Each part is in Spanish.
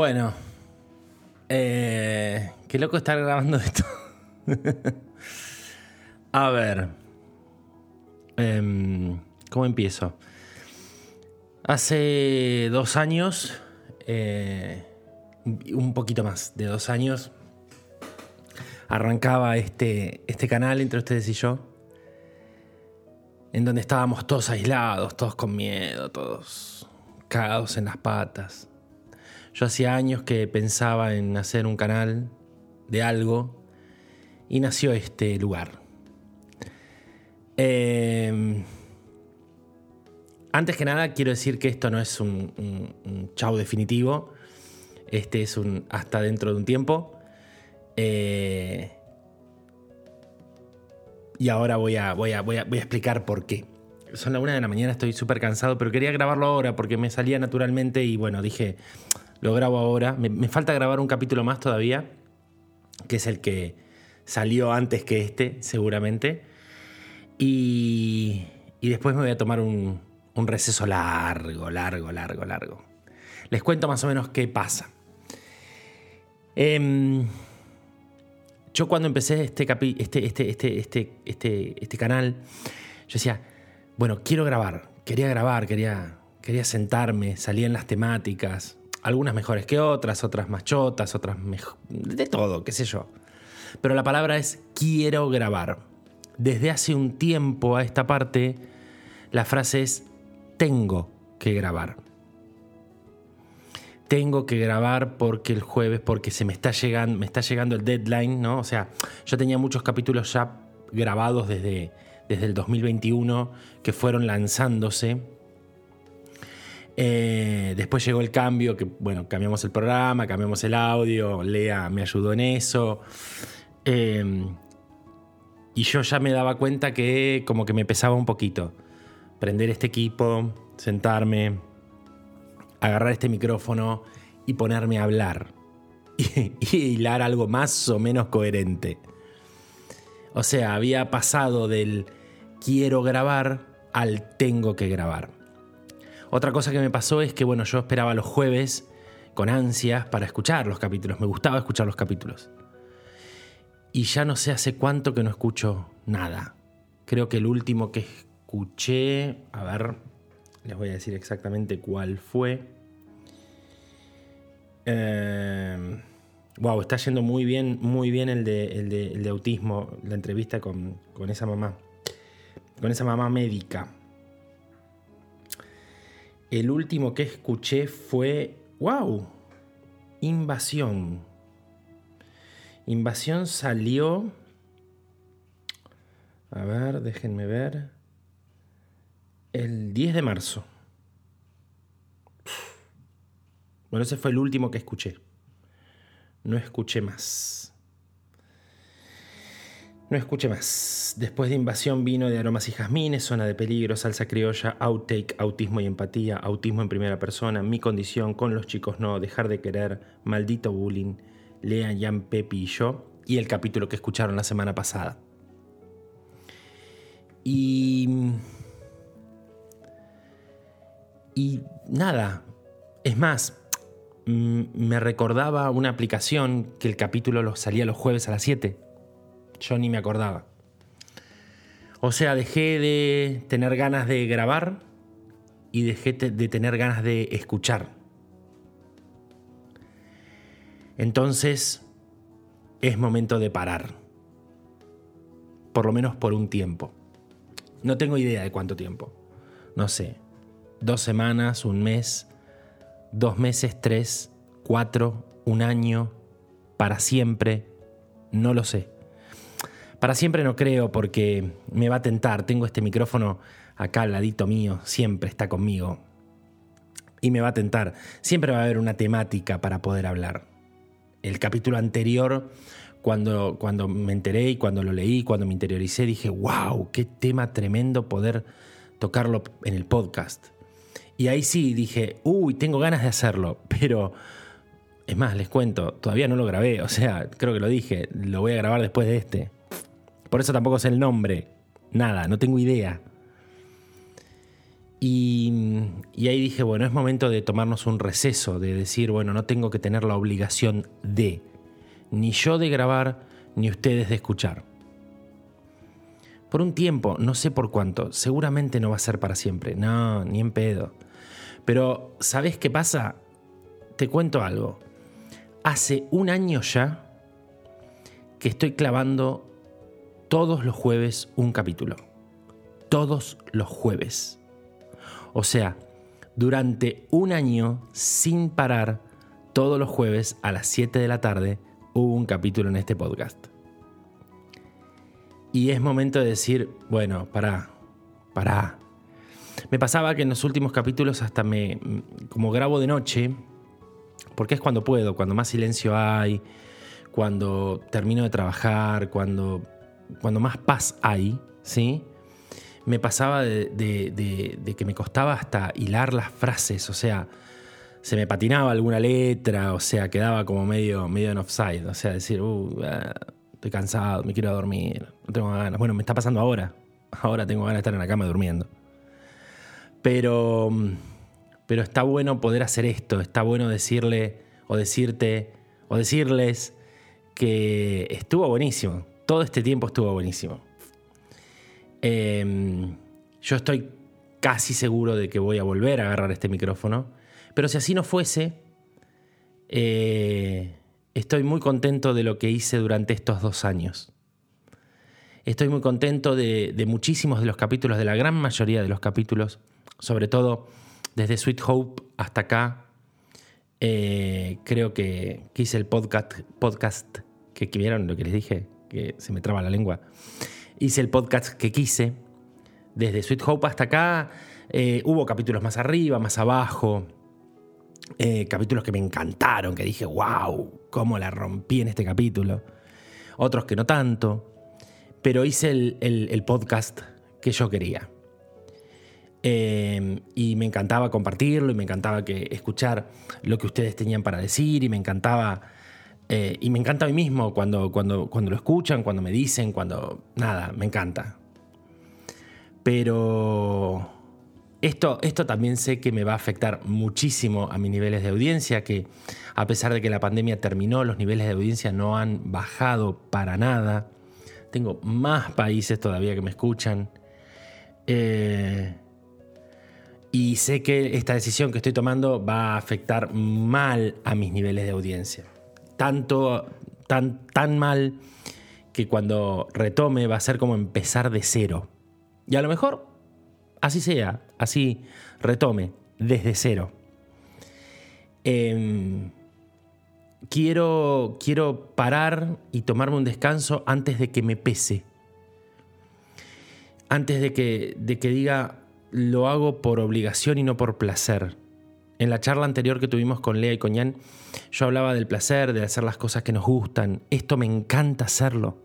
Bueno, eh, qué loco estar grabando esto. A ver, em, ¿cómo empiezo? Hace dos años, eh, un poquito más de dos años, arrancaba este, este canal entre ustedes y yo, en donde estábamos todos aislados, todos con miedo, todos cagados en las patas. Yo hacía años que pensaba en hacer un canal de algo y nació este lugar. Em, antes que nada quiero decir que esto no es un, un, chau definitivo, este es un hasta dentro de un tiempo. Eh, y ahora voy a, voy, a, voy, a, voy a explicar por qué. Son las una de la mañana, estoy súper cansado, pero quería grabarlo ahora porque me salía naturalmente y bueno, dije, lo grabo ahora. Me, falta grabar un capítulo más todavía, que es el que salió antes que este, seguramente. Y, después me voy a tomar un, receso largo, largo, largo, largo. Les cuento más o menos qué pasa. Em, yo cuando empecé este, este, este, este, este, este, este canal, yo decía, bueno, quiero grabar, quería grabar, quería, quería sentarme, salía en las temáticas, algunas mejores que otras, otras más chotas, otras mejor, de todo, qué sé yo. Pero la palabra es quiero grabar. Desde hace un tiempo a esta parte, la frase es tengo que grabar. Tengo que grabar porque el jueves, porque se me está llegando, me está llegando el deadline, ¿no? O sea, yo tenía muchos capítulos ya grabados desde, desde el 2021 que fueron lanzándose eh, después llegó el cambio, que bueno, cambiamos el programa, cambiamos el audio, Lea me ayudó en eso. Eh, y yo ya me daba cuenta que como que me pesaba un poquito. Prender este equipo, sentarme, agarrar este micrófono y ponerme a hablar. Y, y hilar algo más o menos coherente. O sea, había pasado del quiero grabar al tengo que grabar. Otra cosa que me pasó es que, bueno, yo esperaba los jueves con ansias para escuchar los capítulos. Me gustaba escuchar los capítulos. Y ya no sé hace cuánto que no escucho nada. Creo que el último que escuché, a ver, les voy a decir exactamente cuál fue. wow, está yendo muy bien, muy bien el de, el de, autismo, la entrevista con, con esa mamá, con esa mamá médica. El último que escuché fue, wow, Invasión. Invasión salió, a ver, déjenme ver, el 10 de marzo. Bueno, ese fue el último que escuché. No escuché más. No escuche más. Después de Invasión vino de Aromas y Jazmines, Zona de Peligro, Salsa Criolla, Outtake, Autismo y Empatía, Autismo en Primera Persona, Mi Condición, Con los Chicos No, Dejar de Querer, Maldito Bullying, Lea, Jan, Pepi y yo, y el capítulo que escucharon la semana pasada. Y... Y nada, es más, mm, me recordaba una aplicación que el capítulo salía los jueves a las 7 yo ni me acordaba. O sea, dejé de tener ganas de grabar y dejé de tener ganas de escuchar. Entonces, es momento de parar. Por lo menos por un tiempo. No tengo idea de cuánto tiempo. No sé. Dos semanas, un mes, dos meses, tres, cuatro, un año, para siempre. No lo sé. Para siempre no creo porque me va a tentar. Tengo este micrófono acá al ladito mío, siempre está conmigo. Y me va a tentar. Siempre va a haber una temática para poder hablar. El capítulo anterior, cuando, cuando me enteré y cuando lo leí, cuando me interioricé, dije, wow, qué tema tremendo poder tocarlo en el podcast. Y ahí sí dije, uy, tengo ganas de hacerlo, pero... Es más, les cuento, todavía no lo grabé, o sea, creo que lo dije, lo voy a grabar después de este. Por eso tampoco sé el nombre. Nada, no tengo idea. Y, y, ahí dije, bueno, es momento de tomarnos un receso, de decir, bueno, no tengo que tener la obligación de, ni yo de grabar, ni ustedes de escuchar. Por un tiempo, no sé por cuánto, seguramente no va a ser para siempre, no, ni en pedo. Pero, ¿sabes qué pasa? Te cuento algo. Hace un año ya que estoy clavando todos los jueves un capítulo. Todos los jueves. O sea, durante un año sin parar, todos los jueves a las 7 de la tarde hubo un capítulo en este podcast. Y es momento de decir, bueno, pará, pará. Me pasaba que en los últimos capítulos hasta me, como grabo de noche, porque es cuando puedo, cuando más silencio hay, cuando termino de trabajar, cuando, cuando más paz hay, ¿sí? me pasaba de, que me costaba hasta hilar las frases, o sea, se me patinaba alguna letra, o sea, quedaba como medio, medio en offside, o sea, decir, uh, ah, estoy cansado, me quiero dormir, no tengo ganas. Bueno, me está pasando ahora, ahora tengo ganas de estar en la cama durmiendo. Pero, pero está bueno poder hacer esto, está bueno decirle o decirte o decirles que estuvo buenísimo, todo este tiempo estuvo buenísimo. Em, yo estoy casi seguro de que voy a volver a agarrar este micrófono, pero si así no fuese, eh, estoy muy contento de lo que hice durante estos dos años. Estoy muy contento de, muchísimos de los capítulos, de la gran mayoría de los capítulos, sobre todo desde Sweet Hope hasta acá. Eh, creo que, hice el podcast, que, que lo que les dije, que se me traba la lengua hice el podcast que quise. Desde Sweet Hope hasta acá eh, hubo capítulos más arriba, más abajo. Eh, capítulos que me encantaron, que dije, wow, cómo la rompí en este capítulo. Otros que no tanto. Pero hice el, podcast que yo quería. Eh, y me encantaba compartirlo y me encantaba que escuchar lo que ustedes tenían para decir y me encantaba eh, y me encanta a mí mismo cuando, cuando, cuando lo escuchan, cuando me dicen, cuando... Nada, me encanta. Pero esto, esto también sé que me va a afectar muchísimo a mis niveles de audiencia, que a pesar de que la pandemia terminó, los niveles de audiencia no han bajado para nada. Tengo más países todavía que me escuchan. Eh, y sé que esta decisión que estoy tomando va a afectar mal a mis niveles de audiencia tanto, tan, tan mal que cuando retome va a ser como empezar de cero. Y a lo mejor así sea, así retome desde cero. Em, quiero, quiero parar y tomarme un descanso antes de que me pese. Antes de que, de que diga lo hago por obligación y no por placer. En la charla anterior que tuvimos con Lea y con yo hablaba del placer, de hacer las cosas que nos gustan. Esto me encanta hacerlo.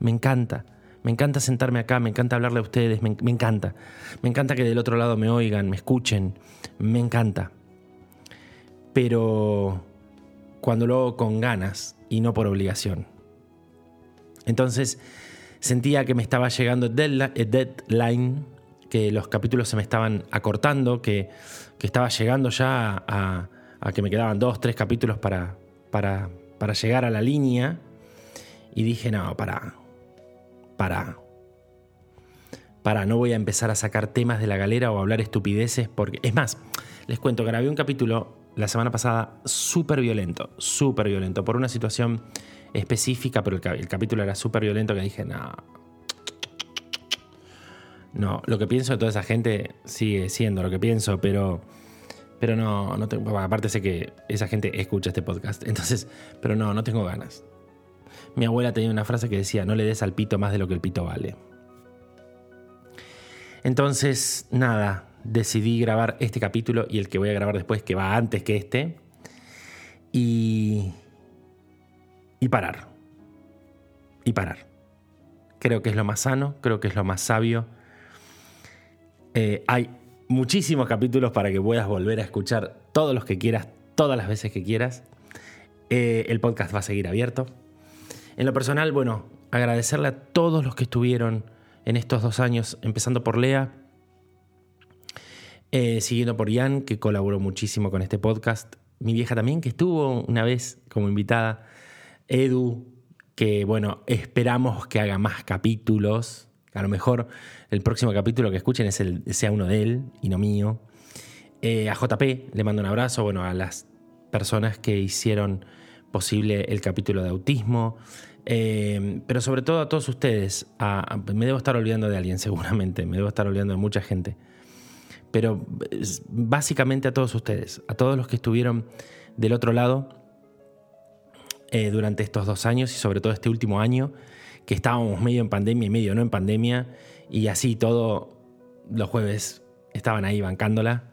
Me encanta. Me encanta sentarme acá, me encanta hablarle a ustedes, me, encanta. Me encanta que del otro lado me oigan, me escuchen. Me encanta. Pero cuando lo hago con ganas y no por obligación. Entonces sentía que me estaba llegando el deadline, que los capítulos se me estaban acortando, que que estaba llegando ya a, que me quedaban dos, tres capítulos para, para, para llegar a la línea. Y dije, no, para, para, para, no voy a empezar a sacar temas de la galera o a hablar estupideces, porque, es más, les cuento, grabé un capítulo la semana pasada súper violento, súper violento, por una situación específica, pero el, el capítulo era súper violento que dije, no, no, lo que pienso de toda esa gente sigue siendo lo que pienso, pero, pero no, tengo, aparte sé que esa gente escucha este podcast, entonces, pero no, no tengo ganas. Mi abuela tenía una frase que decía, no le des al pito más de lo que el pito vale. Entonces, nada, decidí grabar este capítulo y el que voy a grabar después, que va antes que este, y, y parar. Y parar. Creo que es lo más sano, creo que es lo más sabio eh, hay muchísimos capítulos para que puedas volver a escuchar todos los que quieras, todas las veces que quieras. Eh, el podcast va a seguir abierto. En lo personal, bueno, agradecerle a todos los que estuvieron en estos dos años, empezando por Lea, Eh, siguiendo por Ian, que colaboró muchísimo con este podcast. Mi vieja también, que estuvo una vez como invitada. Edu, que bueno, esperamos que haga más capítulos. A lo mejor el próximo capítulo que escuchen es el, sea uno de él y no mío. Eh, a JP le mando un abrazo, bueno, a las personas que hicieron posible el capítulo de autismo, eh, pero sobre todo a todos ustedes. me debo estar olvidando de alguien seguramente, me debo estar olvidando de mucha gente. Pero básicamente a todos ustedes, a todos los que estuvieron del otro lado eh, durante estos dos años y sobre todo este último año, que estábamos medio en pandemia y medio no en pandemia, y así todo los jueves estaban ahí bancándola.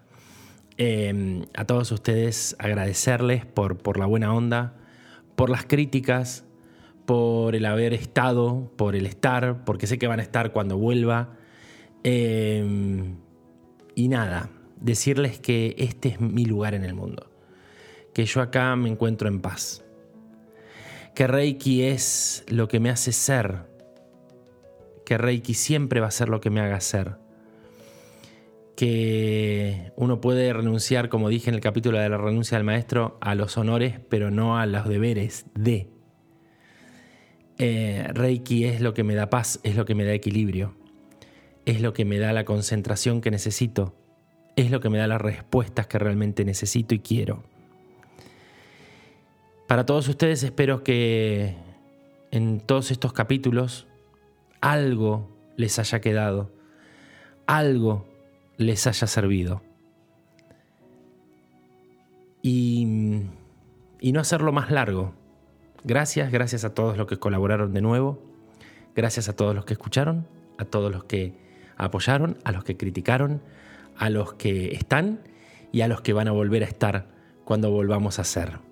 Eh, a todos ustedes agradecerles por, por la buena onda, por las críticas, por el haber estado, por el estar, porque sé que van a estar cuando vuelva. Eh, y nada, decirles que este es mi lugar en el mundo, que yo acá me encuentro en paz, que Reiki es lo que me hace ser, que Reiki siempre va a ser lo que me haga ser, que uno puede renunciar, como dije en el capítulo de la renuncia del maestro, a los honores, pero no a los deberes de eh, Reiki es lo que me da paz, es lo que me da equilibrio, es lo que me da la concentración que necesito, es lo que me da las respuestas que realmente necesito y quiero. Para todos ustedes espero que en todos estos capítulos algo les haya quedado, algo les haya servido. Y, no hacerlo más largo, Gracias, gracias a todos los que colaboraron de nuevo, gracias a todos los que escucharon, a todos los que apoyaron, a los que criticaron, a los que están y a los que van a volver a estar cuando volvamos a ser.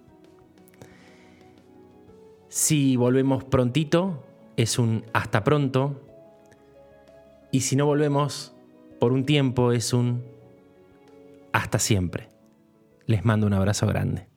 Si volvemos prontito, es un hasta pronto. Y si no volvemos por un tiempo, es un hasta siempre. Les mando un abrazo grande.